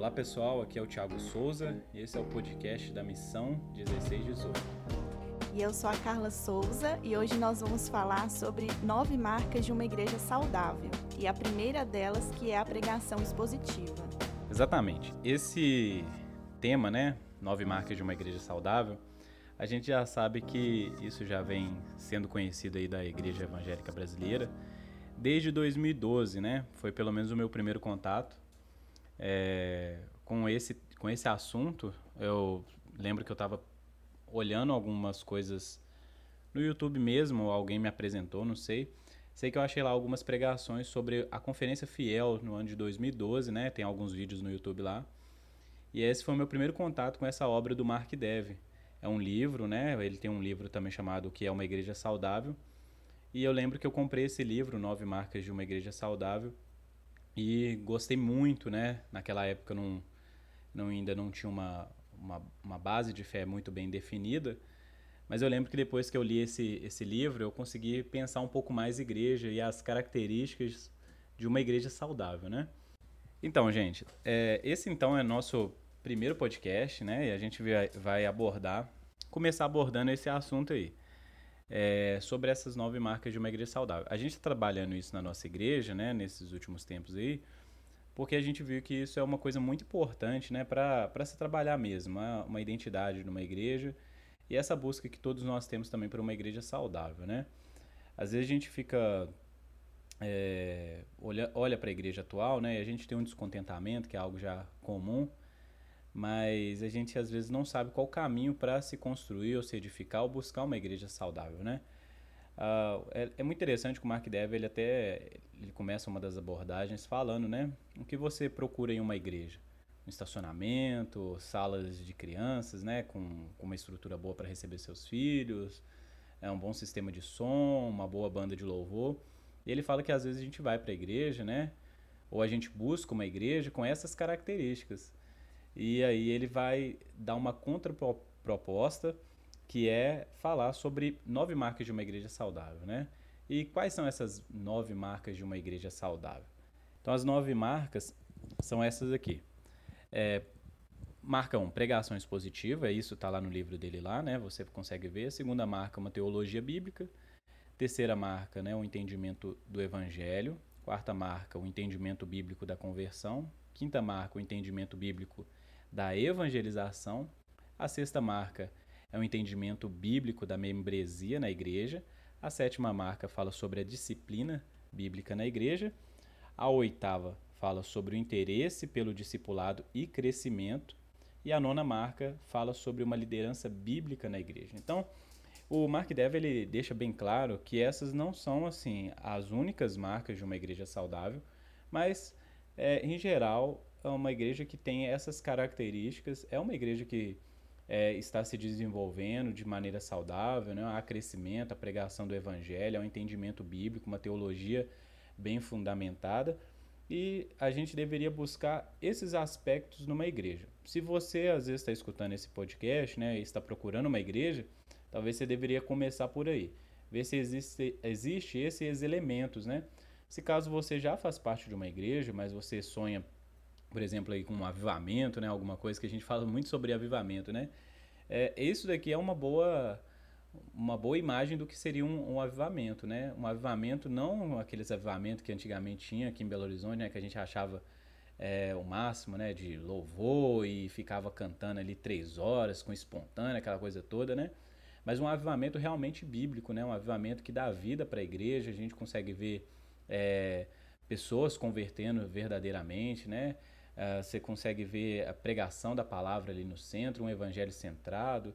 Olá pessoal, aqui é o Thiago Souza e esse é o podcast da Missão 1618. E eu sou a Carla Souza e hoje nós vamos falar sobre nove marcas de uma igreja saudável. E a primeira delas que é a pregação expositiva. Exatamente. Esse tema, né, nove marcas de uma igreja saudável, a gente já sabe que isso já vem sendo conhecido aí da igreja evangélica brasileira desde 2012, né? Foi pelo menos o meu primeiro contato é, com, esse, com esse assunto. Eu lembro que eu estava olhando algumas coisas no YouTube mesmo, alguém me apresentou, não sei. Sei que eu achei lá algumas pregações sobre a Conferência Fiel no ano de 2012, né? Tem alguns vídeos no YouTube lá. E esse foi o meu primeiro contato com essa obra do Mark Dev. É um livro, né? Ele tem um livro também chamado O que é uma igreja saudável. E eu lembro que eu comprei esse livro, Nove Marcas de uma Igreja Saudável, e gostei muito, né? Naquela época não, não ainda não tinha uma, uma, uma, base de fé muito bem definida, mas eu lembro que depois que eu li esse, esse livro, eu consegui pensar um pouco mais igreja e as características de uma igreja saudável, né? Então, gente, é, esse então é nosso primeiro podcast, né? E a gente vai abordar, começar abordando esse assunto aí é, sobre essas nove marcas de uma igreja saudável. A gente está trabalhando isso na nossa igreja, né, nesses últimos tempos aí, porque a gente viu que isso é uma coisa muito importante, né, para se trabalhar mesmo, uma, uma identidade numa igreja e essa busca que todos nós temos também para uma igreja saudável, né. Às vezes a gente fica é, olha, olha para a igreja atual, né, e a gente tem um descontentamento, que é algo já comum, mas a gente às vezes não sabe qual caminho para se construir ou se edificar ou buscar uma igreja saudável, né? Uh, é, é, muito interessante que o Mark Dev ele até ele começa uma das abordagens falando, né, o que você procura em uma igreja, um estacionamento, salas de crianças, né, com, com uma estrutura boa para receber seus filhos, é um bom sistema de som, uma boa banda de louvor. E ele fala que às vezes a gente vai para a igreja, né, ou a gente busca uma igreja com essas características. E aí ele vai dar uma contraproposta que é falar sobre nove marcas de uma igreja saudável, né? E quais são essas nove marcas de uma igreja saudável? Então as nove marcas são essas aqui. É, marca 1, um, pregação expositiva, isso está lá no livro dele lá, né? Você consegue ver. A segunda marca, uma teologia bíblica. Terceira marca, né, o entendimento do evangelho. Quarta marca, o entendimento bíblico da conversão. Quinta marca, o entendimento bíblico da evangelização. A sexta marca é o entendimento bíblico da membresia na igreja. A sétima marca fala sobre a disciplina bíblica na igreja. A oitava fala sobre o interesse pelo discipulado e crescimento. E a nona marca fala sobre uma liderança bíblica na igreja. Então, o Mark Dev ele deixa bem claro que essas não são assim as únicas marcas de uma igreja saudável, mas é, em geral é uma igreja que tem essas características, é uma igreja que é, está se desenvolvendo de maneira saudável, né? há crescimento, a pregação do evangelho, há um entendimento bíblico, uma teologia bem fundamentada, e a gente deveria buscar esses aspectos numa igreja. Se você às vezes está escutando esse podcast, né, e está procurando uma igreja, talvez você deveria começar por aí, ver se existe, existe esses elementos, né? Se caso você já faz parte de uma igreja, mas você sonha por exemplo, aí com um avivamento, né? Alguma coisa que a gente fala muito sobre avivamento, né? É, isso daqui é uma boa uma boa imagem do que seria um, um, avivamento, né? Um avivamento, não aqueles avivamentos que antigamente tinha aqui em Belo Horizonte, né? Que a gente achava é, o máximo, né? De louvor e ficava cantando ali três horas com espontânea, aquela coisa toda, né? Mas um avivamento realmente bíblico, né? Um avivamento que dá vida para a igreja. A gente consegue ver é, pessoas convertendo verdadeiramente, né? Uh, você consegue ver a pregação da palavra ali no centro, um evangelho centrado.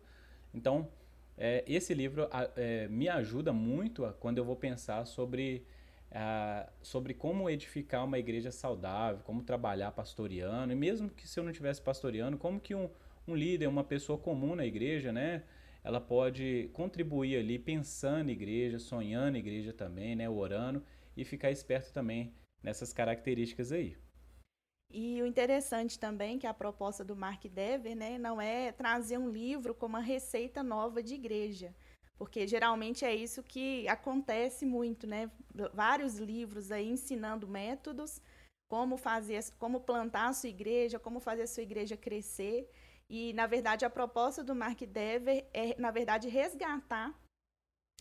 Então, é, esse livro é, me ajuda muito quando eu vou pensar sobre, uh, sobre como edificar uma igreja saudável, como trabalhar pastoreando, e mesmo que se eu não tivesse pastoreando, como que um, um líder, uma pessoa comum na igreja, né, ela pode contribuir ali pensando igreja, sonhando igreja também, né, orando, e ficar esperto também nessas características aí. E o interessante também que a proposta do Mark Dever, né, não é trazer um livro com uma receita nova de igreja, porque geralmente é isso que acontece muito, né? Vários livros aí ensinando métodos, como fazer, como plantar a sua igreja, como fazer a sua igreja crescer. E, na verdade, a proposta do Mark Dever é, na verdade, resgatar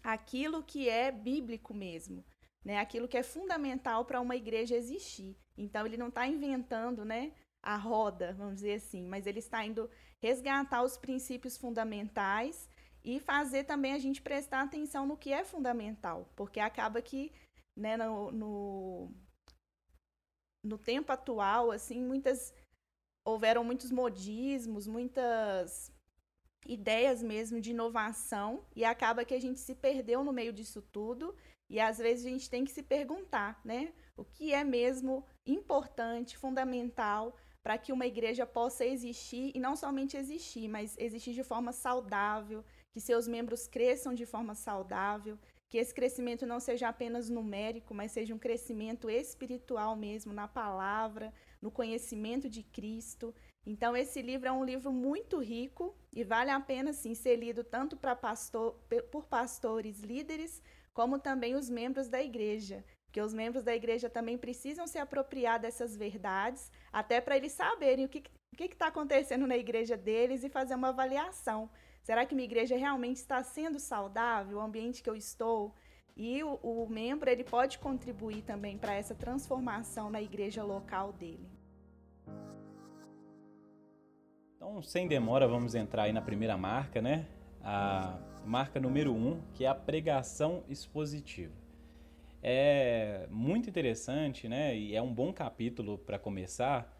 aquilo que é bíblico mesmo, né? Aquilo que é fundamental para uma igreja existir. Então, ele não está inventando, né? A roda, vamos dizer assim, mas ele está indo resgatar os princípios fundamentais e fazer também a gente prestar atenção no que é fundamental, porque acaba que, né, no, no, no tempo atual, assim, muitas houveram muitos modismos, muitas ideias mesmo de inovação e acaba que a gente se perdeu no meio disso tudo e às vezes a gente tem que se perguntar, né, o que é mesmo importante, fundamental para que uma igreja possa existir e não somente existir, mas existir de forma saudável, que seus membros cresçam de forma saudável, que esse crescimento não seja apenas numérico, mas seja um crescimento espiritual mesmo na palavra, no conhecimento de Cristo. Então, esse livro é um livro muito rico e vale a pena sim, ser lido tanto pastor, por pastores líderes, como também os membros da igreja. Porque os membros da igreja também precisam se apropriar dessas verdades, até para eles saberem o que está acontecendo na igreja deles e fazer uma avaliação. Será que minha igreja realmente está sendo saudável, o ambiente que eu estou? E o, o membro ele pode contribuir também para essa transformação na igreja local dele. Então, sem demora, vamos entrar aí na primeira marca, né? A marca número um, que é a pregação expositiva. É muito interessante, né? E é um bom capítulo para começar.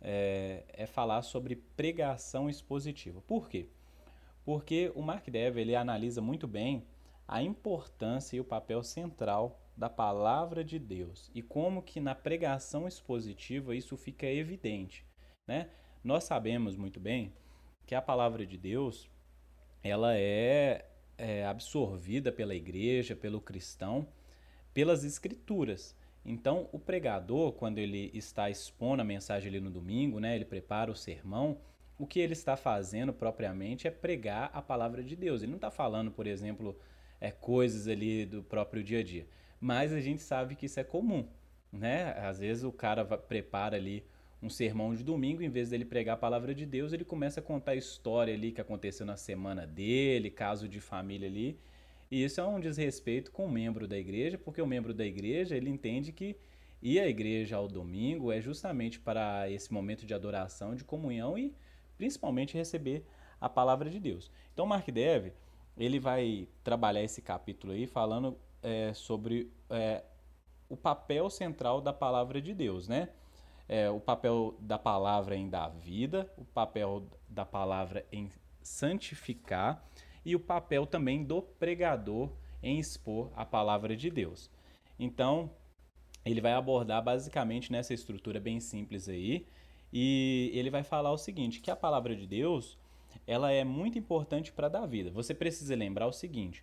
É, é, falar sobre pregação expositiva. Por quê? Porque o Mark Dever ele analisa muito bem a importância e o papel central da palavra de Deus e como que na pregação expositiva isso fica evidente, né? Nós sabemos muito bem que a palavra de Deus ela é, é absorvida pela igreja, pelo cristão, pelas escrituras. Então, o pregador, quando ele está expondo a mensagem ali no domingo, né, ele prepara o sermão, o que ele está fazendo propriamente é pregar a palavra de Deus. Ele não está falando, por exemplo, é, coisas ali do próprio dia a dia. Mas a gente sabe que isso é comum, né? Às vezes o cara prepara ali um sermão de domingo, em vez dele pregar a palavra de Deus, ele começa a contar a história ali que aconteceu na semana dele, caso de família ali. E isso é um desrespeito com o membro da igreja, porque o membro da igreja, ele entende que ir à igreja ao domingo é justamente para esse momento de adoração, de comunhão e principalmente receber a palavra de Deus. Então, Mark Dev, ele vai trabalhar esse capítulo aí falando é, sobre é, o papel central da palavra de Deus, né? É, o papel da palavra em dar vida, o papel da palavra em santificar e o papel também do pregador em expor a palavra de Deus. Então, ele vai abordar basicamente nessa estrutura bem simples aí, e ele vai falar o seguinte, que a palavra de Deus, ela é muito importante para dar vida. Você precisa lembrar o seguinte,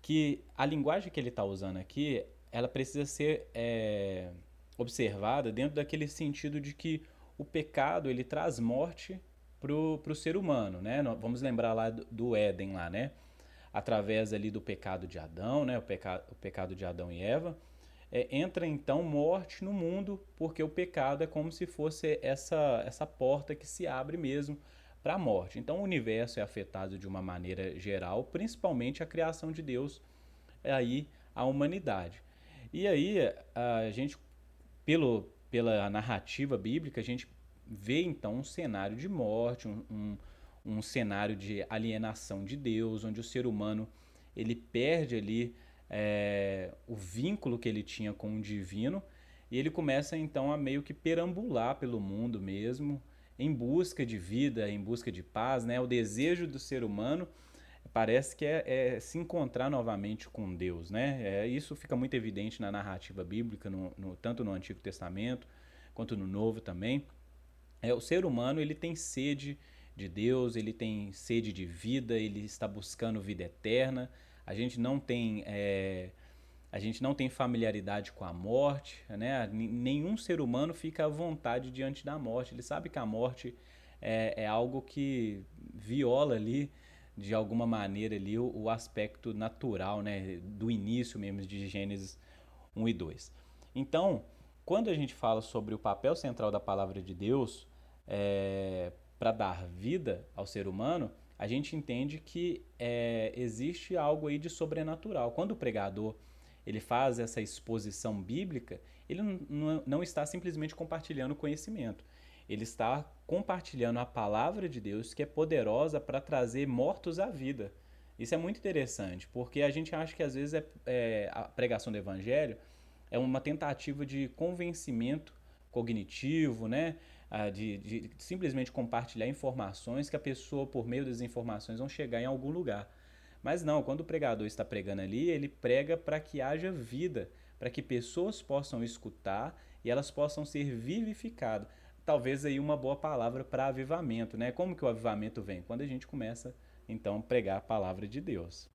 que a linguagem que ele está usando aqui, ela precisa ser é, observada dentro daquele sentido de que o pecado ele traz morte para o ser humano, né? Vamos lembrar lá do, Éden lá, né? Através ali do pecado de Adão, né? O, peca, o pecado de Adão e Eva, é, entra então morte no mundo, porque o pecado é como se fosse essa, essa porta que se abre mesmo para a morte. Então o universo é afetado de uma maneira geral, principalmente a criação de Deus, é aí a humanidade. E aí a gente, pelo, pela narrativa bíblica, a gente vê então um cenário de morte, um, um, um cenário de alienação de Deus, onde o ser humano ele perde ali é, o vínculo que ele tinha com o divino e ele começa então a meio que perambular pelo mundo mesmo, em busca de vida, em busca de paz, né? O desejo do ser humano parece que é, é se encontrar novamente com Deus, né? É, isso fica muito evidente na narrativa bíblica, no, no, tanto no Antigo Testamento quanto no Novo também. É, o ser humano ele tem sede de Deus, ele tem sede de vida, ele está buscando vida eterna. A gente não tem é, a gente não tem familiaridade com a morte, né? Nenhum ser humano fica à vontade diante da morte. Ele sabe que a morte é, é algo que viola ali de alguma maneira ali o, o, aspecto natural, né, do início mesmo de Gênesis 1 e 2. Então, quando a gente fala sobre o papel central da palavra de Deus é, para dar vida ao ser humano, a gente entende que é, existe algo aí de sobrenatural. Quando o pregador ele faz essa exposição bíblica, ele não, não está simplesmente compartilhando conhecimento. Ele está compartilhando a palavra de Deus que é poderosa para trazer mortos à vida. Isso é muito interessante, porque a gente acha que às vezes é, é, a pregação do evangelho é uma tentativa de convencimento cognitivo, né? Ah, de, de, simplesmente compartilhar informações que a pessoa, por meio das informações, vão chegar em algum lugar. Mas não, quando o pregador está pregando ali, ele prega para que haja vida, para que pessoas possam escutar e elas possam ser vivificadas. Talvez aí uma boa palavra para avivamento, né? Como que o avivamento vem? Quando a gente começa então pregar a palavra de Deus.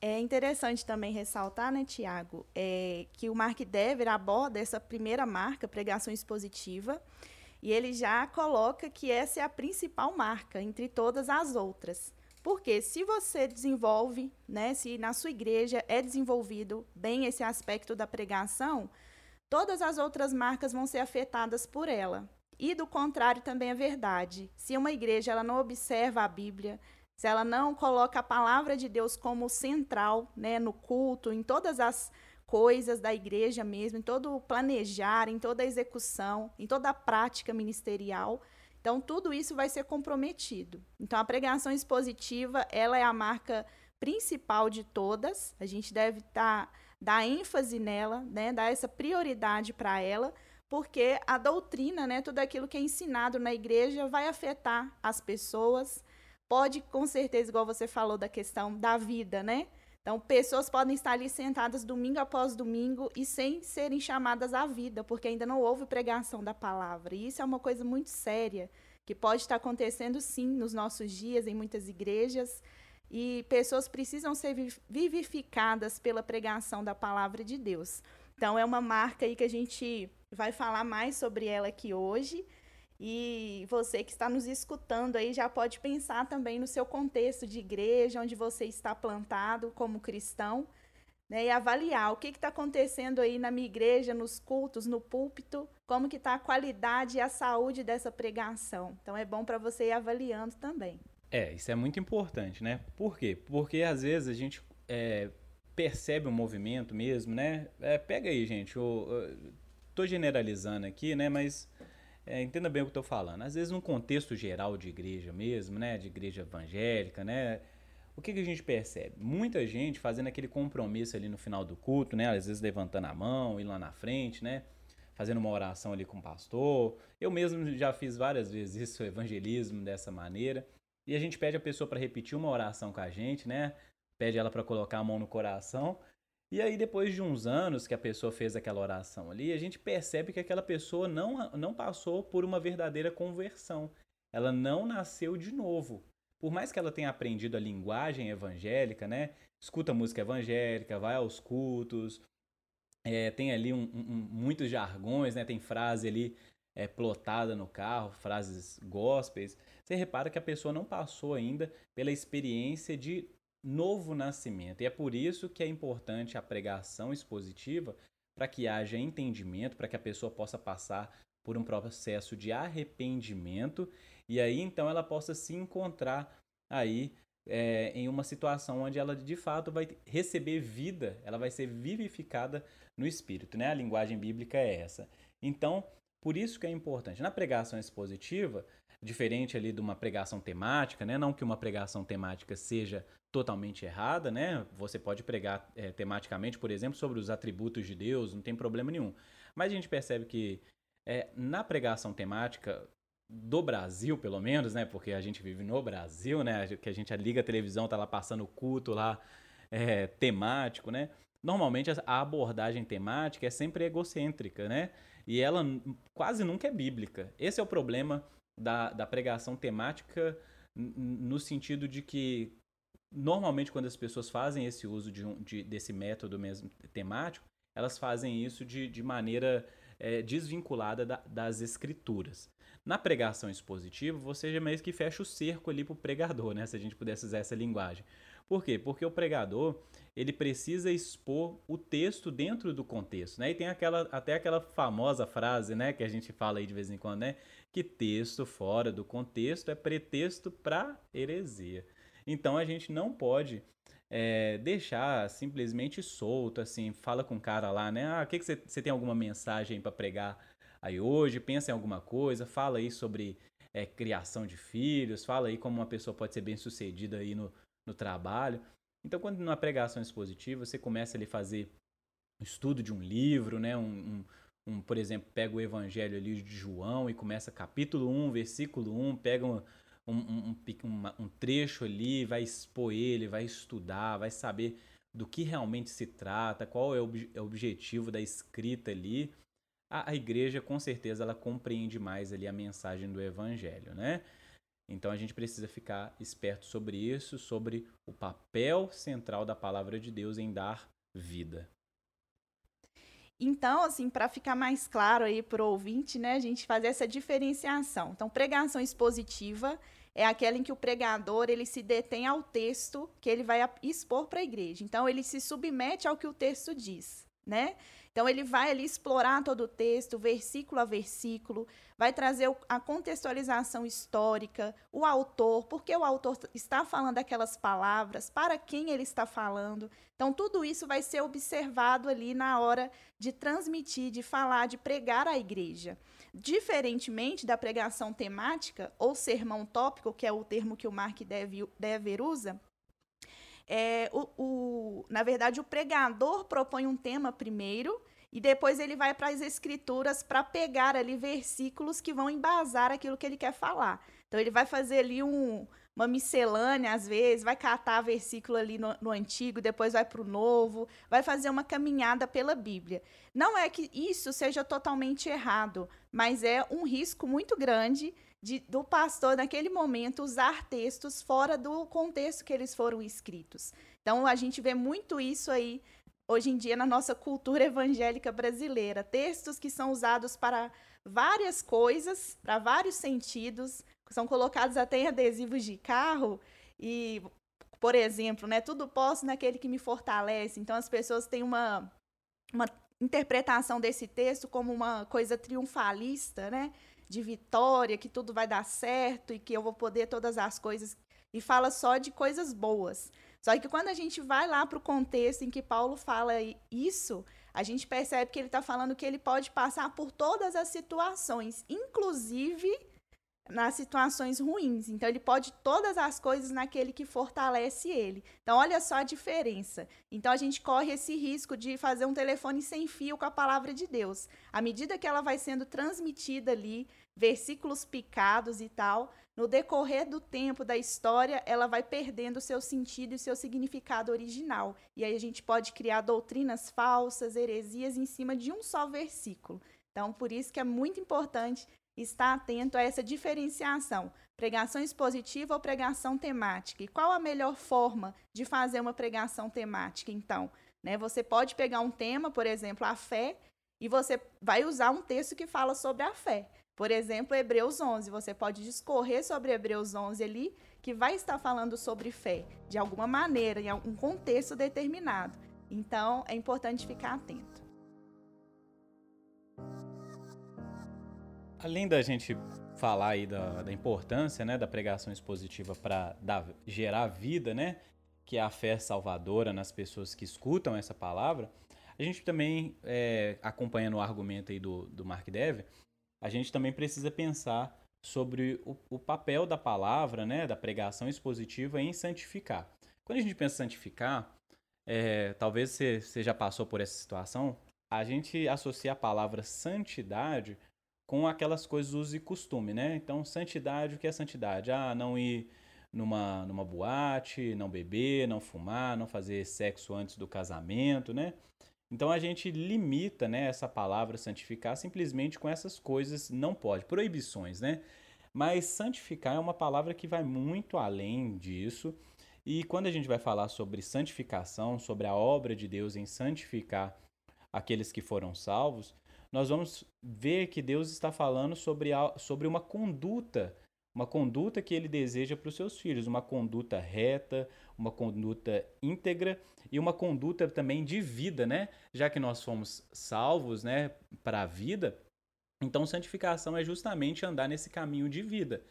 É interessante também ressaltar, né, Tiago, é, que o Mark Dever aborda essa primeira marca, pregação expositiva, e ele já coloca que essa é a principal marca entre todas as outras. Porque se você desenvolve, né, se na sua igreja é desenvolvido bem esse aspecto da pregação, todas as outras marcas vão ser afetadas por ela. E do contrário também é verdade. Se uma igreja ela não observa a Bíblia, se ela não coloca a palavra de Deus como central, né, no culto, em todas as coisas da igreja mesmo, em todo o planejar, em toda a execução, em toda a prática ministerial, então tudo isso vai ser comprometido. Então a pregação expositiva, ela é a marca principal de todas. A gente deve tá, dar ênfase nela, né, dar essa prioridade para ela, porque a doutrina, né, tudo aquilo que é ensinado na igreja vai afetar as pessoas, pode, com certeza, igual você falou da questão da vida, né? Então, pessoas podem estar ali sentadas domingo após domingo e sem serem chamadas à vida, porque ainda não houve pregação da palavra. E isso é uma coisa muito séria, que pode estar acontecendo sim nos nossos dias, em muitas igrejas. E pessoas precisam ser vivificadas pela pregação da palavra de Deus. Então, é uma marca aí que a gente vai falar mais sobre ela aqui hoje. E você que está nos escutando aí já pode pensar também no seu contexto de igreja, onde você está plantado como cristão, né? E avaliar o que está acontecendo aí na minha igreja, nos cultos, no púlpito, como que está a qualidade e a saúde dessa pregação. Então é bom para você ir avaliando também. É, isso é muito importante, né? Por quê? Porque às vezes a gente é, percebe um movimento mesmo, né? É, pega aí, gente, eu, eu tô generalizando aqui, né? Mas é, entenda bem o que eu estou falando. Às vezes, num contexto geral de igreja mesmo, né? De igreja evangélica, né? O que, que a gente percebe? Muita gente fazendo aquele compromisso ali no final do culto, né? Às vezes levantando a mão, indo lá na frente, né? Fazendo uma oração ali com o pastor. Eu mesmo já fiz várias vezes isso, evangelismo dessa maneira. E a gente pede a pessoa para repetir uma oração com a gente, né? Pede ela para colocar a mão no coração. E aí, depois de uns anos que a pessoa fez aquela oração ali, a gente percebe que aquela pessoa não, não passou por uma verdadeira conversão. Ela não nasceu de novo. Por mais que ela tenha aprendido a linguagem evangélica, né? Escuta música evangélica, vai aos cultos, é, tem ali um, um, muitos jargões, né? Tem frase ali é, plotada no carro, frases gospels. Você repara que a pessoa não passou ainda pela experiência de novo nascimento. E é por isso que é importante a pregação expositiva para que haja entendimento, para que a pessoa possa passar por um processo de arrependimento e aí então ela possa se encontrar aí é, em uma situação onde ela de fato vai receber vida, ela vai ser vivificada no espírito, né? A linguagem bíblica é essa. Então, por isso que é importante. Na pregação expositiva, diferente ali de uma pregação temática, né? Não que uma pregação temática seja totalmente errada, né? Você pode pregar é, tematicamente, por exemplo, sobre os atributos de Deus, não tem problema nenhum. Mas a gente percebe que é, na pregação temática do Brasil, pelo menos, né? Porque a gente vive no Brasil, né? Que a gente liga a televisão, tá lá passando culto lá é, temático, né? Normalmente a abordagem temática é sempre egocêntrica, né? E ela quase nunca é bíblica. Esse é o problema da, da pregação temática no sentido de que normalmente quando as pessoas fazem esse uso de, um, de desse método mesmo temático, elas fazem isso de, de maneira é, desvinculada da, das escrituras. Na pregação expositiva, você já meio que fecha o cerco ali para o pregador, né? Se a gente pudesse usar essa linguagem. Por quê? Porque o pregador ele precisa expor o texto dentro do contexto, né? E tem aquela, até aquela famosa frase, né, que a gente fala aí de vez em quando, né? Que texto fora do contexto é pretexto para heresia. Então a gente não pode é, deixar simplesmente solto, assim, fala com o cara lá, né? Ah, que, que você, você tem alguma mensagem para pregar aí hoje? Pensa em alguma coisa, fala aí sobre é, criação de filhos, fala aí como uma pessoa pode ser bem sucedida aí no, no trabalho. Então, quando numa pregação expositiva, você começa ali a fazer estudo de um livro, né? Um, um, um, por exemplo, pega o Evangelho ali de João e começa capítulo 1, versículo 1, pega um, um, um, trecho ali, vai expor ele, vai estudar, vai saber do que realmente se trata, qual é o, é o objetivo da escrita ali. A, a igreja, com certeza, ela compreende mais ali a mensagem do Evangelho, né? Então a gente precisa ficar esperto sobre isso, sobre o papel central da palavra de Deus em dar vida. Então, assim, para ficar mais claro aí para o ouvinte, né, a gente fazer essa diferenciação. Então, pregação expositiva é aquela em que o pregador ele se detém ao texto que ele vai expor para a igreja. Então, ele se submete ao que o texto diz, né? Então, ele vai ali explorar todo o texto, versículo a versículo, vai trazer a contextualização histórica, o autor, por que o autor está falando aquelas palavras, para quem ele está falando. Então, tudo isso vai ser observado ali na hora de transmitir, de falar, de pregar à igreja. Diferentemente da pregação temática ou sermão tópico, que é o termo que o Mark Dever usa, é, o, o, na verdade, o pregador propõe um tema primeiro e depois ele vai para as escrituras para pegar ali versículos que vão embasar aquilo que ele quer falar. Então ele vai fazer ali um, uma miscelânea, às vezes, vai catar versículo ali no, no antigo, depois vai para o novo, vai fazer uma caminhada pela Bíblia. Não é que isso seja totalmente errado, mas é um risco muito grande de, do pastor, naquele momento, usar textos fora do contexto que eles foram escritos. Então, a gente vê muito isso aí hoje em dia na nossa cultura evangélica brasileira. Textos que são usados para várias coisas, para vários sentidos, são colocados até em adesivos de carro e, por exemplo, né, tudo posso naquele que me fortalece. Então, as pessoas têm uma, uma interpretação desse texto como uma coisa triunfalista, né? De vitória, que tudo vai dar certo e que eu vou poder todas as coisas. E fala só de coisas boas. Só que quando a gente vai lá para o contexto em que Paulo fala isso, a gente percebe que ele está falando que ele pode passar por todas as situações, inclusive nas situações ruins. Então, ele pode todas as coisas naquele que fortalece ele. Então, olha só a diferença. Então, a gente corre esse risco de fazer um telefone sem fio com a palavra de Deus. À medida que ela vai sendo transmitida ali, versículos picados e tal, no decorrer do tempo da história, ela vai perdendo seu sentido e seu significado original. E aí a gente pode criar doutrinas falsas, heresias em cima de um só versículo. Então, por isso que é muito importante estar atento a essa diferenciação. Pregação expositiva ou pregação temática? E qual a melhor forma de fazer uma pregação temática, então? Né, você pode pegar um tema, por exemplo, a fé, e você vai usar um texto que fala sobre a fé. Por exemplo, Hebreus 11. Você pode discorrer sobre Hebreus 11 ali, que vai estar falando sobre fé, de alguma maneira, em algum contexto determinado. Então, é importante ficar atento. Além da gente falar aí da, da importância né, da pregação expositiva para gerar vida, né, que é a fé salvadora nas pessoas que escutam essa palavra, a gente também, é, acompanhando o argumento aí do, do Mark Dever, a gente também precisa pensar sobre o, o, papel da palavra, né, da pregação expositiva em santificar. Quando a gente pensa em santificar, é, talvez você, você já passou por essa situação, a gente associa a palavra santidade com aquelas coisas uso e costume, né? Então, santidade, o que é santidade? Ah, não ir numa, numa boate, não beber, não fumar, não fazer sexo antes do casamento, né? Então a gente limita né, essa palavra santificar simplesmente com essas coisas, não pode, proibições, né? Mas santificar é uma palavra que vai muito além disso. E quando a gente vai falar sobre santificação, sobre a obra de Deus em santificar aqueles que foram salvos, nós vamos ver que Deus está falando sobre, sobre uma conduta, uma conduta que ele deseja para os seus filhos, uma conduta reta, uma conduta íntegra e uma conduta também de vida, né? Já que nós fomos salvos, né, para a vida, então santificação é justamente andar nesse caminho de vida.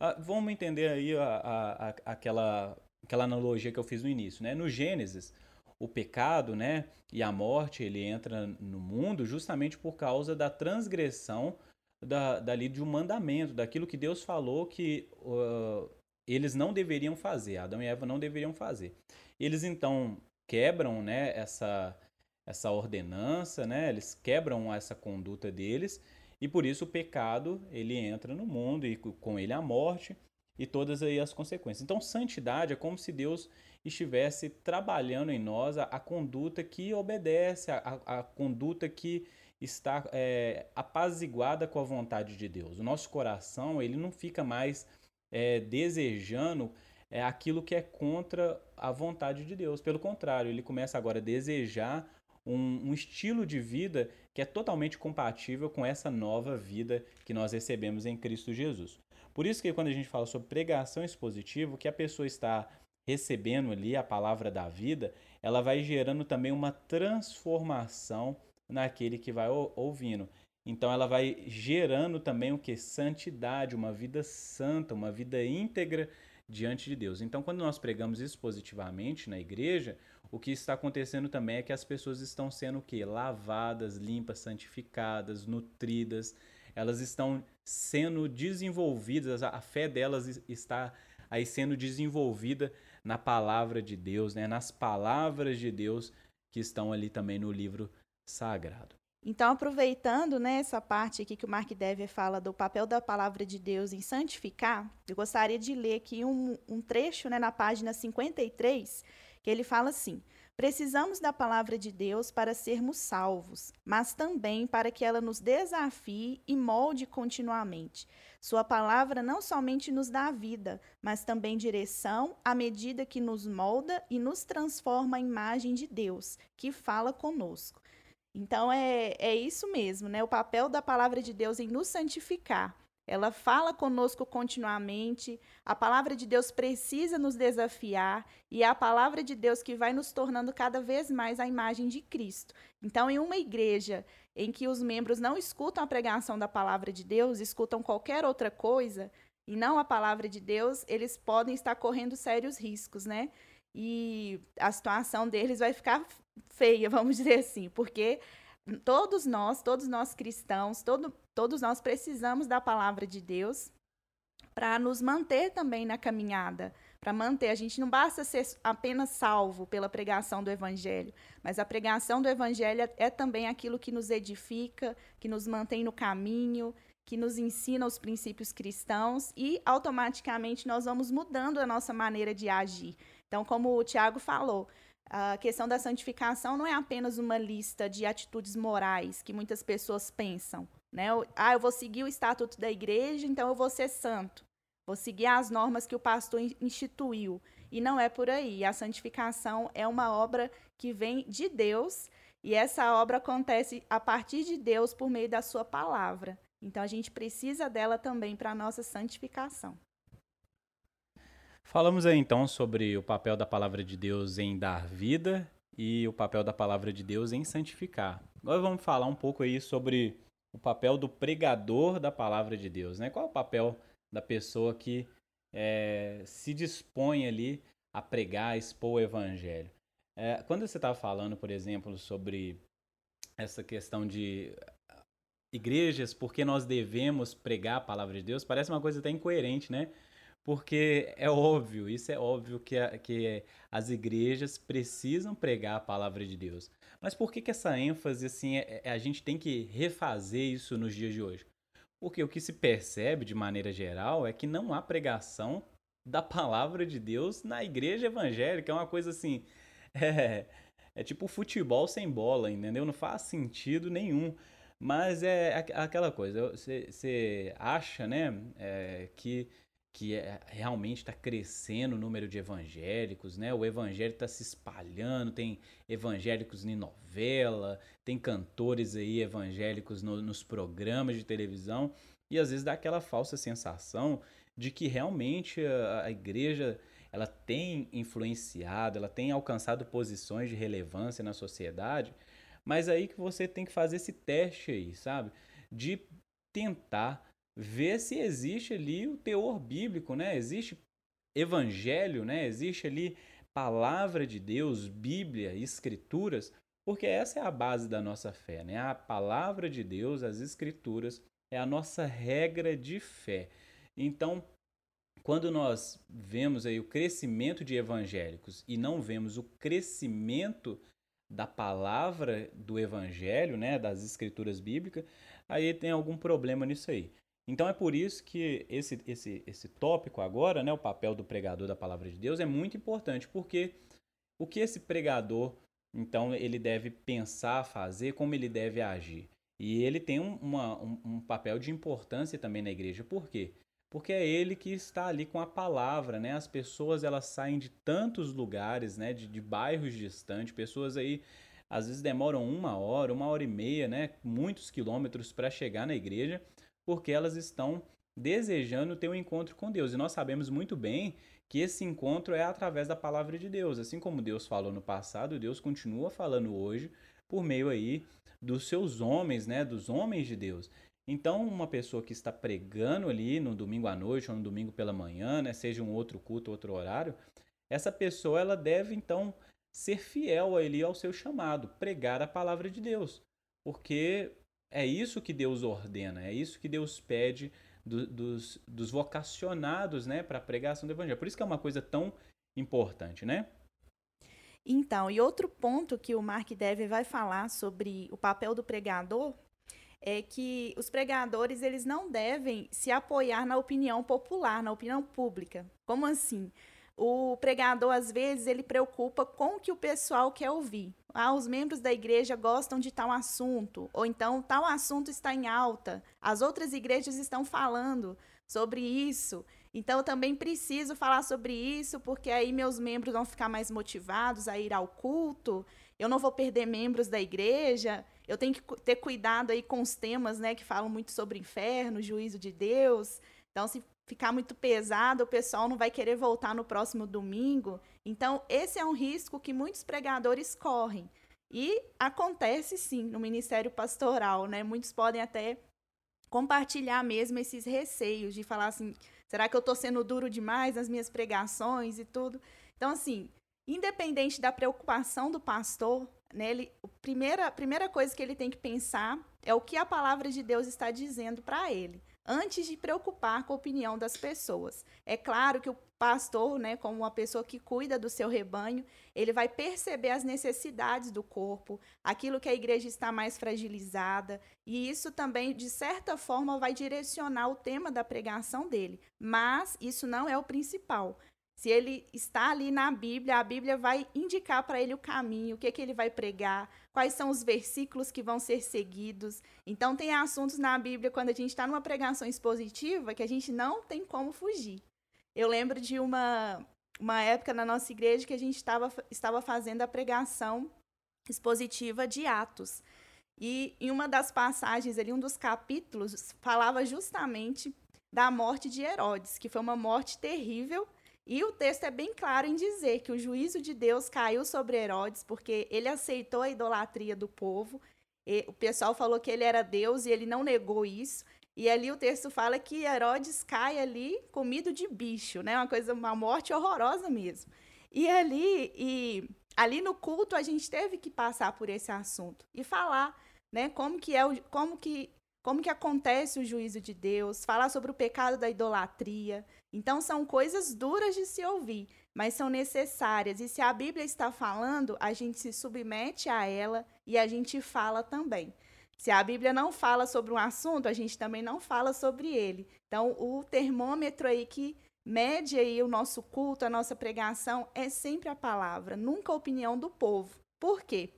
Ah, vamos entender aí a, a, a, aquela, aquela analogia que eu fiz no início, né? No Gênesis, o pecado, né, e a morte, ele entra no mundo justamente por causa da transgressão da, dali de um mandamento, daquilo que Deus falou que uh, eles não deveriam fazer, Adão e Eva não deveriam fazer. Eles então quebram, né, essa essa ordenança, né? Eles quebram essa conduta deles e por isso o pecado ele entra no mundo e com ele a morte e todas aí as consequências. Então santidade é como se Deus estivesse trabalhando em nós a, a conduta que obedece, a, a conduta que está é, apaziguada com a vontade de Deus. O nosso coração ele não fica mais é, desejando é, aquilo que é contra a vontade de Deus. Pelo contrário, ele começa agora a desejar um, um, estilo de vida que é totalmente compatível com essa nova vida que nós recebemos em Cristo Jesus. Por isso que quando a gente fala sobre pregação expositiva, que a pessoa está recebendo ali a palavra da vida, ela vai gerando também uma transformação naquele que vai ouvindo. Então ela vai gerando também o que? Santidade, uma vida santa, uma vida íntegra diante de Deus. Então quando nós pregamos isso positivamente na igreja, o que está acontecendo também é que as pessoas estão sendo o? Lavadas, limpas, santificadas, nutridas. Elas estão sendo desenvolvidas, a fé delas está aí sendo desenvolvida na palavra de Deus, né? nas palavras de Deus que estão ali também no livro sagrado. Então, aproveitando né, essa parte aqui que o Mark Dever fala do papel da palavra de Deus em santificar, eu gostaria de ler aqui um, um trecho né, na página 53, que ele fala assim: Precisamos da palavra de Deus para sermos salvos, mas também para que ela nos desafie e molde continuamente. Sua palavra não somente nos dá vida, mas também direção à medida que nos molda e nos transforma à imagem de Deus, que fala conosco. Então é, é isso mesmo, né? O papel da palavra de Deus em nos santificar ela fala conosco continuamente. A palavra de Deus precisa nos desafiar e é a palavra de Deus que vai nos tornando cada vez mais a imagem de Cristo. Então, em uma igreja em que os membros não escutam a pregação da palavra de Deus, escutam qualquer outra coisa e não a palavra de Deus, eles podem estar correndo sérios riscos, né? E a situação deles vai ficar feia, vamos dizer assim, porque todos nós, todos nós cristãos, todo, todos nós precisamos da palavra de Deus para nos manter também na caminhada, para manter. A gente não basta ser apenas salvo pela pregação do evangelho, mas a pregação do evangelho é, é também aquilo que nos edifica, que nos mantém no caminho, que nos ensina os princípios cristãos e automaticamente nós vamos mudando a nossa maneira de agir. Então, como o Tiago falou, a questão da santificação não é apenas uma lista de atitudes morais que muitas pessoas pensam. Né? Ah, eu vou seguir o estatuto da igreja, então eu vou ser santo. Vou seguir as normas que o pastor instituiu. E não é por aí. A santificação é uma obra que vem de Deus e essa obra acontece a partir de Deus por meio da sua palavra. Então a gente precisa dela também para a nossa santificação. Falamos aí então sobre o papel da palavra de Deus em dar vida e o papel da palavra de Deus em santificar. Agora vamos falar um pouco aí sobre o papel do pregador da palavra de Deus, né? Qual é o papel da pessoa que é, se dispõe ali a pregar, a expor o evangelho? É, quando você estava falando, por exemplo, sobre essa questão de igrejas, porque nós devemos pregar a palavra de Deus, parece uma coisa até incoerente, né? Porque é óbvio, isso é óbvio que, a, que as igrejas precisam pregar a palavra de Deus. Mas por que, que essa ênfase, assim, é, é, a gente tem que refazer isso nos dias de hoje? Porque o que se percebe de maneira geral é que não há pregação da palavra de Deus na igreja evangélica. É uma coisa assim. É, é tipo futebol sem bola, entendeu? Não faz sentido nenhum. Mas é aquela coisa. Você acha, né, é, que que é, realmente está crescendo o número de evangélicos, né? O evangelho está se espalhando, tem evangélicos em novela, tem cantores aí evangélicos no, nos programas de televisão, e às vezes dá aquela falsa sensação de que realmente a, a igreja ela tem influenciado, ela tem alcançado posições de relevância na sociedade, mas aí que você tem que fazer esse teste aí, sabe? De tentar ver se existe ali o teor bíblico, né? Existe evangelho, né? Existe ali palavra de Deus, Bíblia, escrituras, porque essa é a base da nossa fé, né? A palavra de Deus, as escrituras é a nossa regra de fé. Então, quando nós vemos aí o crescimento de evangélicos e não vemos o crescimento da palavra do evangelho, né, das escrituras bíblicas, aí tem algum problema nisso aí. Então é por isso que esse, esse, esse tópico agora, né, o papel do pregador da palavra de Deus, é muito importante, porque o que esse pregador, então, ele deve pensar, fazer, como ele deve agir. E ele tem um, uma, um, um papel de importância também na igreja. Por quê? Porque é ele que está ali com a palavra, né? As pessoas elas saem de tantos lugares, né? De, de bairros distantes, pessoas aí às vezes demoram uma hora, uma hora e meia, né? Muitos quilômetros para chegar na igreja porque elas estão desejando ter um encontro com Deus. E nós sabemos muito bem que esse encontro é através da palavra de Deus. Assim como Deus falou no passado, Deus continua falando hoje por meio aí dos seus homens, né, dos homens de Deus. Então, uma pessoa que está pregando ali no domingo à noite ou no domingo pela manhã, né, seja um outro culto, outro horário, essa pessoa ela deve então ser fiel ali ao seu chamado, pregar a palavra de Deus. Porque é isso que Deus ordena, é isso que Deus pede do, dos, dos vocacionados né, para a pregação do Evangelho. Por isso que é uma coisa tão importante, né? Então, e outro ponto que o Mark Dever vai falar sobre o papel do pregador é que os pregadores eles não devem se apoiar na opinião popular, na opinião pública. Como assim? O pregador às vezes ele preocupa com o que o pessoal quer ouvir ah, os membros da igreja gostam de tal assunto, ou então tal assunto está em alta, as outras igrejas estão falando sobre isso, então eu também preciso falar sobre isso, porque aí meus membros vão ficar mais motivados a ir ao culto, eu não vou perder membros da igreja, eu tenho que ter cuidado aí com os temas, né, que falam muito sobre inferno, juízo de Deus. Então, se ficar muito pesado, o pessoal não vai querer voltar no próximo domingo. Então, esse é um risco que muitos pregadores correm. E acontece sim no ministério pastoral, né? Muitos podem até compartilhar mesmo esses receios de falar assim: será que eu estou sendo duro demais nas minhas pregações e tudo? Então, assim, independente da preocupação do pastor, né, ele, a primeira, a primeira coisa que ele tem que pensar é o que a palavra de Deus está dizendo para ele antes de preocupar com a opinião das pessoas. É claro que o pastor, né, como uma pessoa que cuida do seu rebanho, ele vai perceber as necessidades do corpo, aquilo que a igreja está mais fragilizada, e isso também, de certa forma, vai direcionar o tema da pregação dele. Mas isso não é o principal. Se ele está ali na Bíblia, a Bíblia vai indicar para ele o caminho, o que, que ele vai pregar, quais são os versículos que vão ser seguidos. Então, tem assuntos na Bíblia, quando a gente está numa pregação expositiva, que a gente não tem como fugir. Eu lembro de uma, uma época na nossa igreja que a gente estava, estava fazendo a pregação expositiva de Atos. E em uma das passagens ali, um dos capítulos, falava justamente da morte de Herodes, que foi uma morte terrível e o texto é bem claro em dizer que o juízo de Deus caiu sobre Herodes porque ele aceitou a idolatria do povo. o pessoal falou que ele era Deus e ele não negou isso. E ali o texto fala que Herodes cai ali comido de bicho, né? Uma coisa, uma morte horrorosa mesmo. E ali, e ali no culto a gente teve que passar por esse assunto e falar, né? Como que é o, como que como que acontece o juízo de Deus, falar sobre o pecado da idolatria. Então são coisas duras de se ouvir, mas são necessárias. E se a Bíblia está falando, a gente se submete a ela e a gente fala também. Se a Bíblia não fala sobre um assunto, a gente também não fala sobre ele. Então, o termômetro aí que mede aí o nosso culto, a nossa pregação, é sempre a palavra, nunca a opinião do povo. Por quê?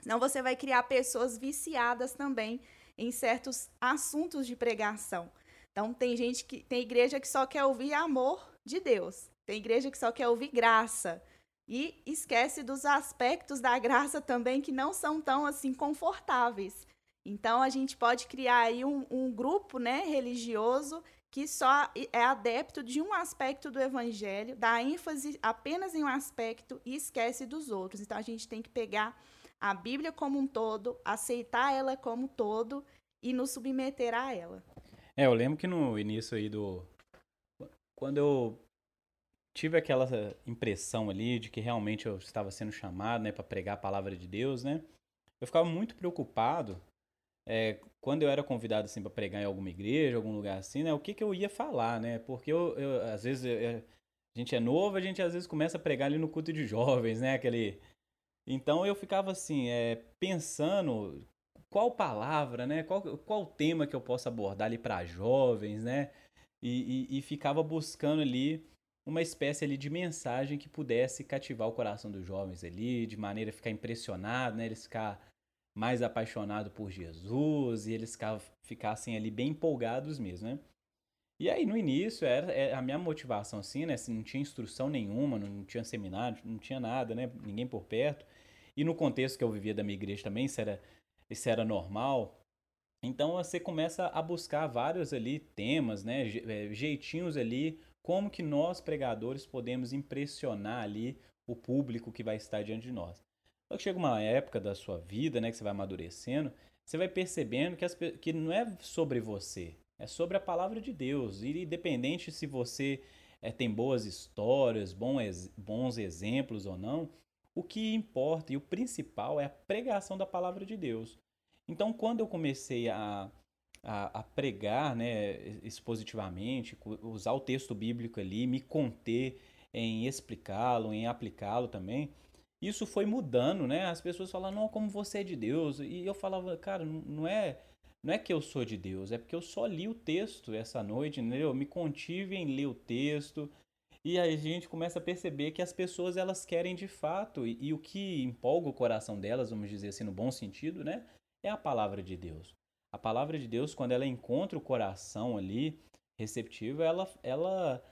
Senão você vai criar pessoas viciadas também em certos assuntos de pregação. Então tem gente que tem igreja que só quer ouvir amor de Deus. Tem igreja que só quer ouvir graça e esquece dos aspectos da graça também que não são tão assim confortáveis. Então a gente pode criar aí um, um grupo, né, religioso que só é adepto de um aspecto do evangelho, dá ênfase apenas em um aspecto e esquece dos outros. Então a gente tem que pegar a Bíblia como um todo, aceitar ela como um todo e nos submeter a ela. É, eu lembro que no início aí do. Quando eu tive aquela impressão ali de que realmente eu estava sendo chamado, né, para pregar a palavra de Deus, né? Eu ficava muito preocupado é, quando eu era convidado assim para pregar em alguma igreja, algum lugar assim, né? O que que eu ia falar, né? Porque eu, eu às vezes eu, a gente é novo, a gente às vezes começa a pregar ali no culto de jovens, né? Aquele então eu ficava assim, é, pensando qual palavra, né? Qual, qual tema que eu posso abordar ali para jovens, né? E, e, e, ficava buscando ali uma espécie ali de mensagem que pudesse cativar o coração dos jovens ali, de maneira a ficar impressionado, né? Eles ficar mais apaixonados por Jesus e eles ficassem ali bem empolgados mesmo, né? E aí no início era, era é, a minha motivação assim, né? Assim, não tinha instrução nenhuma, não tinha seminário, não tinha nada, né? Ninguém por perto. E no contexto que eu vivia da minha igreja também, isso era isso era normal. Então você começa a buscar vários ali temas, né, é, jeitinhos ali, como que nós pregadores podemos impressionar ali o público que vai estar diante de nós. Só que chega uma época da sua vida, né, que você vai amadurecendo, você vai percebendo que, as, que não é sobre você, é sobre a palavra de Deus. E independente se você é, tem boas histórias, bons exemplos ou não, o que importa e o principal é a pregação da palavra de Deus. Então, quando eu comecei a, a, a pregar né, expositivamente, usar o texto bíblico ali, me conter em explicá-lo, em aplicá-lo também, isso foi mudando, né? As pessoas falavam, não, como você é de Deus. E eu falava, cara, não é, não é que eu sou de Deus, é porque eu só li o texto essa noite, entendeu? Eu me contive em ler o texto, e aí a gente começa a perceber que as pessoas elas querem de fato, e, e, o que empolga o coração delas, vamos dizer assim, no bom sentido, né? É a palavra de Deus. A palavra de Deus, quando ela encontra o coração ali receptivo, ela, ela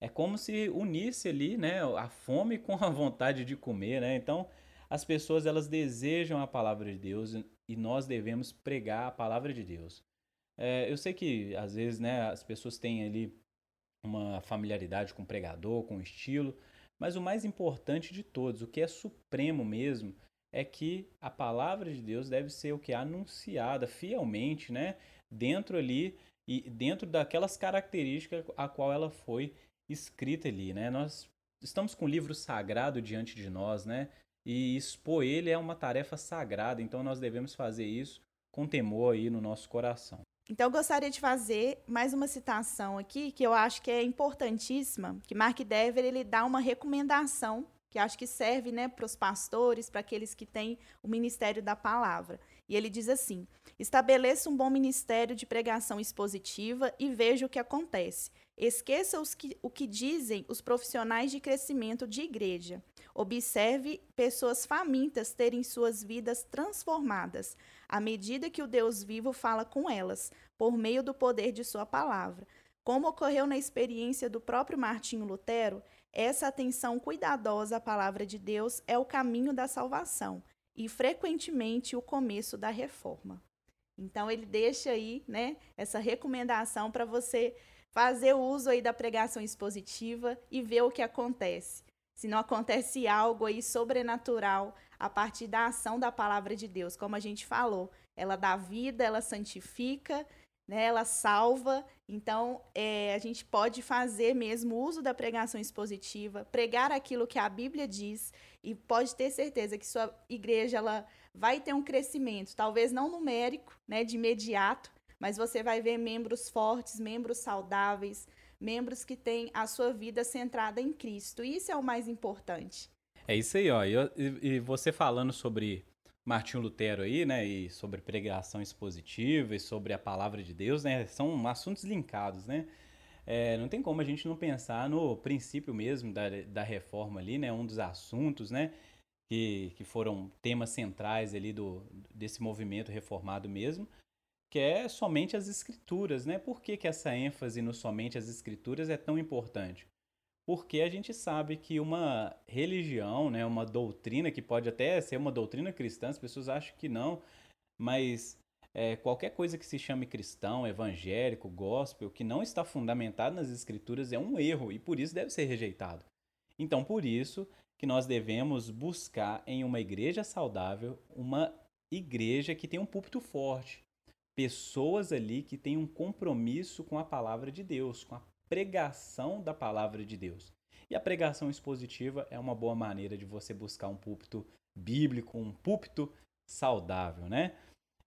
é como se unisse ali, né? A fome com a vontade de comer, né? Então, as pessoas elas desejam a palavra de Deus e nós devemos pregar a palavra de Deus. É, eu sei que às vezes, né? As pessoas têm ali uma familiaridade com o pregador, com o estilo, mas o mais importante de todos, o que é supremo mesmo, é que a palavra de Deus deve ser o que é anunciada fielmente, né, dentro ali e dentro daquelas características a qual ela foi escrita ali, né? Nós estamos com o livro sagrado diante de nós, né? E expor ele é uma tarefa sagrada, então nós devemos fazer isso com temor aí no nosso coração. Então, eu gostaria de fazer mais uma citação aqui, que eu acho que é importantíssima, que Mark Dever ele dá uma recomendação, que acho que serve né, para os pastores, para aqueles que têm o ministério da palavra. E ele diz assim: estabeleça um bom ministério de pregação expositiva e veja o que acontece. Esqueça que, o que dizem os profissionais de crescimento de igreja. Observe pessoas famintas terem suas vidas transformadas, à medida que o Deus vivo fala com elas, por meio do poder de sua palavra. Como ocorreu na experiência do próprio Martinho Lutero, essa atenção cuidadosa à palavra de Deus é o caminho da salvação e frequentemente o começo da reforma. Então ele deixa aí, né, essa recomendação para você fazer uso aí da pregação expositiva e ver o que acontece. Se não acontece algo aí sobrenatural a partir da ação da palavra de Deus, como a gente falou, ela dá vida, ela santifica, né, ela salva. Então, é, a gente pode fazer mesmo uso da pregação expositiva, pregar aquilo que a Bíblia diz e pode ter certeza que sua igreja ela vai ter um crescimento, talvez não numérico, né, de imediato, mas você vai ver membros fortes, membros saudáveis, membros que têm a sua vida centrada em Cristo. Isso é o mais importante. É isso aí, ó. E, e você falando sobre Martinho Lutero aí, né, e sobre pregação expositiva e sobre a palavra de Deus, né, são assuntos linkados, né? É, não tem como a gente não pensar no princípio mesmo da, da reforma ali, né, um dos assuntos, né, que, que foram temas centrais ali do, desse movimento reformado mesmo, que é somente as escrituras, né? Por que, que essa ênfase no somente as escrituras é tão importante? Porque a gente sabe que uma religião, né, uma doutrina que pode até ser uma doutrina cristã, as pessoas acham que não, mas é, qualquer coisa que se chame cristão, evangélico, gospel, que não está fundamentado nas escrituras é um erro e por isso deve ser rejeitado. Então, por isso que nós devemos buscar em uma igreja saudável uma igreja que tem um púlpito forte, pessoas ali que têm um compromisso com a palavra de Deus, com a pregação da palavra de Deus. E a pregação expositiva é uma boa maneira de você buscar um púlpito bíblico, um púlpito saudável, né?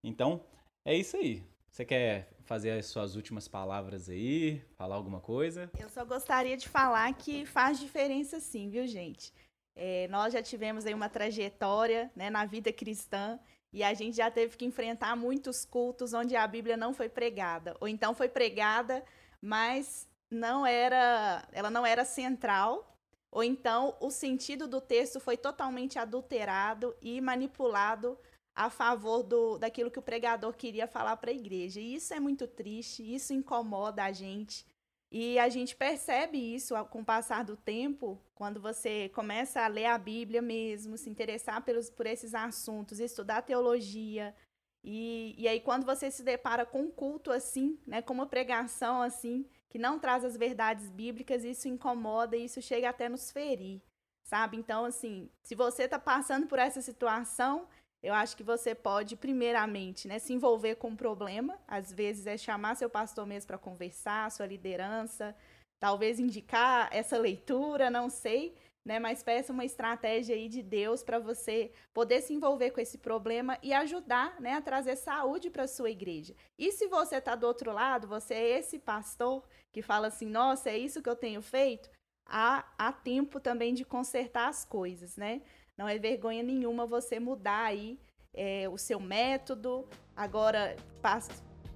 Então, é isso aí. Você quer fazer as suas últimas palavras aí, falar alguma coisa? Eu só gostaria de falar que faz diferença sim, viu, gente? É, nós já tivemos aí uma trajetória né, na vida cristã e a gente já teve que enfrentar muitos cultos onde a Bíblia não foi pregada, ou então foi pregada, mas não era, ela não era central, ou então o sentido do texto foi totalmente adulterado e manipulado a favor do, daquilo que o pregador queria falar para a igreja. E isso é muito triste, isso incomoda a gente. E a gente percebe isso com o passar do tempo, quando você começa a ler a Bíblia mesmo, se interessar pelos, por esses assuntos, estudar teologia. E, e aí, quando você se depara com um culto assim, né, com uma pregação assim, que não traz as verdades bíblicas, isso incomoda e isso chega até nos ferir, sabe? Então, assim, se você está passando por essa situação, eu acho que você pode, primeiramente, né, se envolver com o problema. Às vezes é chamar seu pastor mesmo para conversar, sua liderança, talvez indicar essa leitura, não sei, né, mas peça uma estratégia aí de Deus para você poder se envolver com esse problema e ajudar, né, a trazer saúde para sua igreja. E se você está do outro lado, você é esse pastor que fala assim, nossa, é isso que eu tenho feito, há, há tempo também de consertar as coisas, né? Não é vergonha nenhuma você mudar aí é, o seu método, agora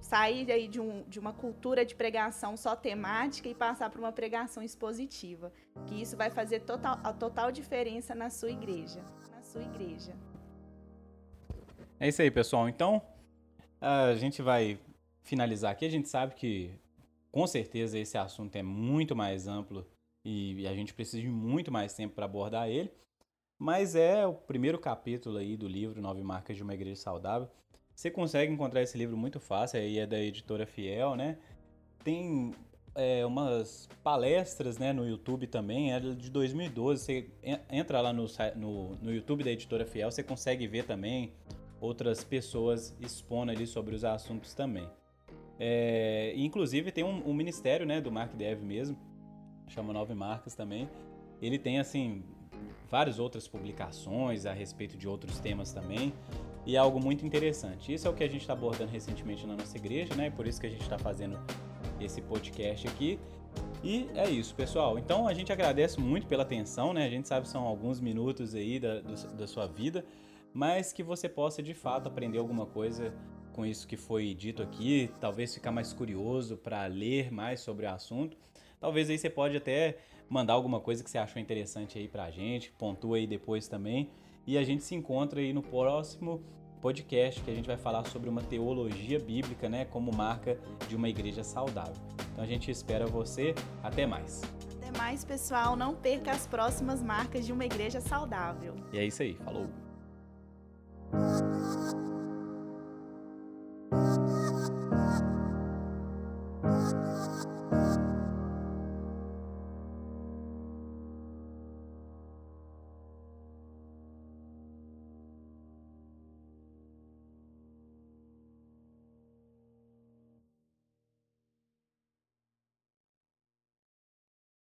sair aí de, um, de uma cultura de pregação só temática e passar para uma pregação expositiva, que isso vai fazer total, a total diferença na sua igreja, na sua igreja. É isso aí, pessoal. Então, a gente vai finalizar aqui. A gente sabe que, com certeza, esse assunto é muito mais amplo e a gente precisa de muito mais tempo para abordar ele mas é o primeiro capítulo aí do livro Nove Marcas de uma Igreja Saudável. Você consegue encontrar esse livro muito fácil, aí é da editora Fiel, né? Tem é, umas palestras né, no YouTube também, é de 2012. Você entra lá no, no, no YouTube da editora Fiel, você consegue ver também outras pessoas expondo ali sobre os assuntos também. É, inclusive tem um, um, ministério né, do Mark Dev mesmo, chama Nove Marcas também. Ele tem assim várias outras publicações a respeito de outros temas também. E é algo muito interessante. Isso é o que a gente está abordando recentemente na nossa igreja, né? Por isso que a gente está fazendo esse podcast aqui. E é isso, pessoal. Então a gente agradece muito pela atenção, né? A gente sabe que são alguns minutos aí da, da sua vida, mas que você possa de fato aprender alguma coisa com isso que foi dito aqui, talvez ficar mais curioso para ler mais sobre o assunto. Talvez aí você pode até mandar alguma coisa que você achou interessante aí pra gente, pontua aí depois também. E a gente se encontra aí no próximo podcast que a gente vai falar sobre uma teologia bíblica, né, como marca de uma igreja saudável. Então a gente espera você. Até mais. Até mais, pessoal. Não perca as próximas marcas de uma igreja saudável. E é isso aí. Falou.